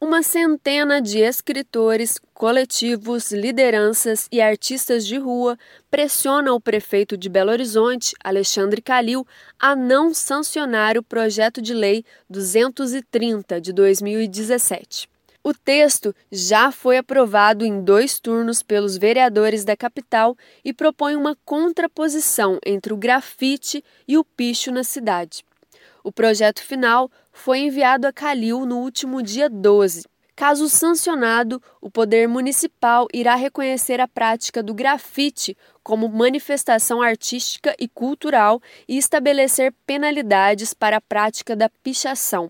Uma centena de escritores, coletivos, lideranças e artistas de rua pressiona o prefeito de Belo Horizonte, Alexandre Calil, a não sancionar o projeto de lei 230 de 2017. O texto já foi aprovado em dois turnos pelos vereadores da capital e propõe uma contraposição entre o grafite e o picho na cidade. O projeto final foi enviado a Calil no último dia 12. Caso sancionado, o Poder Municipal irá reconhecer a prática do grafite como manifestação artística e cultural e estabelecer penalidades para a prática da pichação.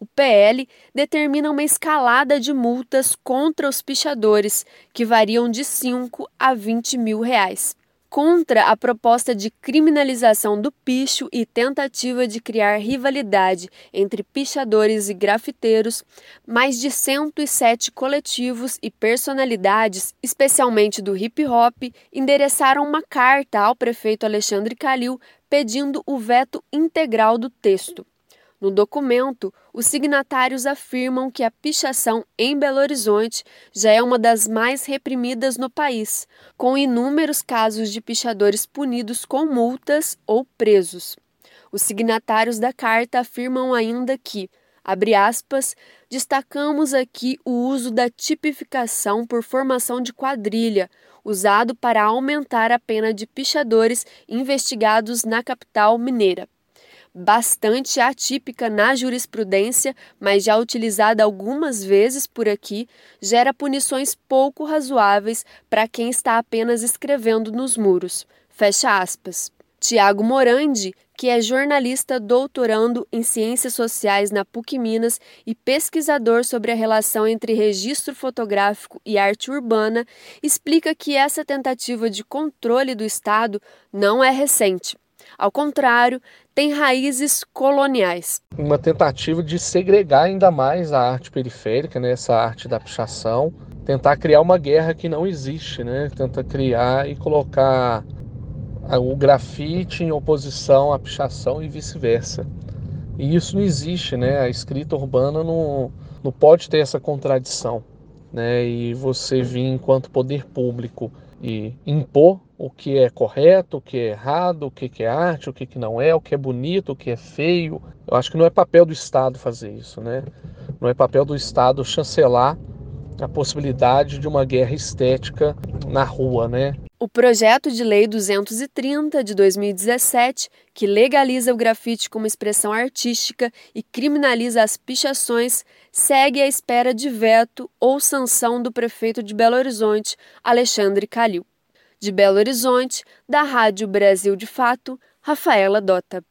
O PL determina uma escalada de multas contra os pichadores, que variam de 5 a 20 mil reais contra a proposta de criminalização do picho e tentativa de criar rivalidade entre pichadores e grafiteiros, mais de 107 coletivos e personalidades, especialmente do hip hop, endereçaram uma carta ao prefeito Alexandre Calil pedindo o veto integral do texto. No documento, os signatários afirmam que a pichação em Belo Horizonte já é uma das mais reprimidas no país, com inúmeros casos de pichadores punidos com multas ou presos. Os signatários da carta afirmam ainda que, abre aspas, destacamos aqui o uso da tipificação por formação de quadrilha, usado para aumentar a pena de pichadores investigados na capital mineira bastante atípica na jurisprudência, mas já utilizada algumas vezes por aqui, gera punições pouco razoáveis para quem está apenas escrevendo nos muros. Fecha aspas. Tiago Morandi, que é jornalista doutorando em Ciências Sociais na PUC Minas e pesquisador sobre a relação entre registro fotográfico e arte urbana, explica que essa tentativa de controle do Estado não é recente. Ao contrário, tem raízes coloniais. Uma tentativa de segregar ainda mais a arte periférica, né, essa arte da pichação, tentar criar uma guerra que não existe, né? Tenta criar e colocar o grafite em oposição à pichação e vice-versa. E isso não existe, né? A escrita urbana não, não pode ter essa contradição, né? E você vir enquanto poder público e impor o que é correto, o que é errado, o que é arte, o que não é, o que é bonito, o que é feio. Eu acho que não é papel do Estado fazer isso, né? Não é papel do Estado chancelar a possibilidade de uma guerra estética na rua, né? O projeto de lei 230 de 2017, que legaliza o grafite como expressão artística e criminaliza as pichações, segue à espera de veto ou sanção do prefeito de Belo Horizonte, Alexandre Calil. De Belo Horizonte, da Rádio Brasil de Fato, Rafaela Dota.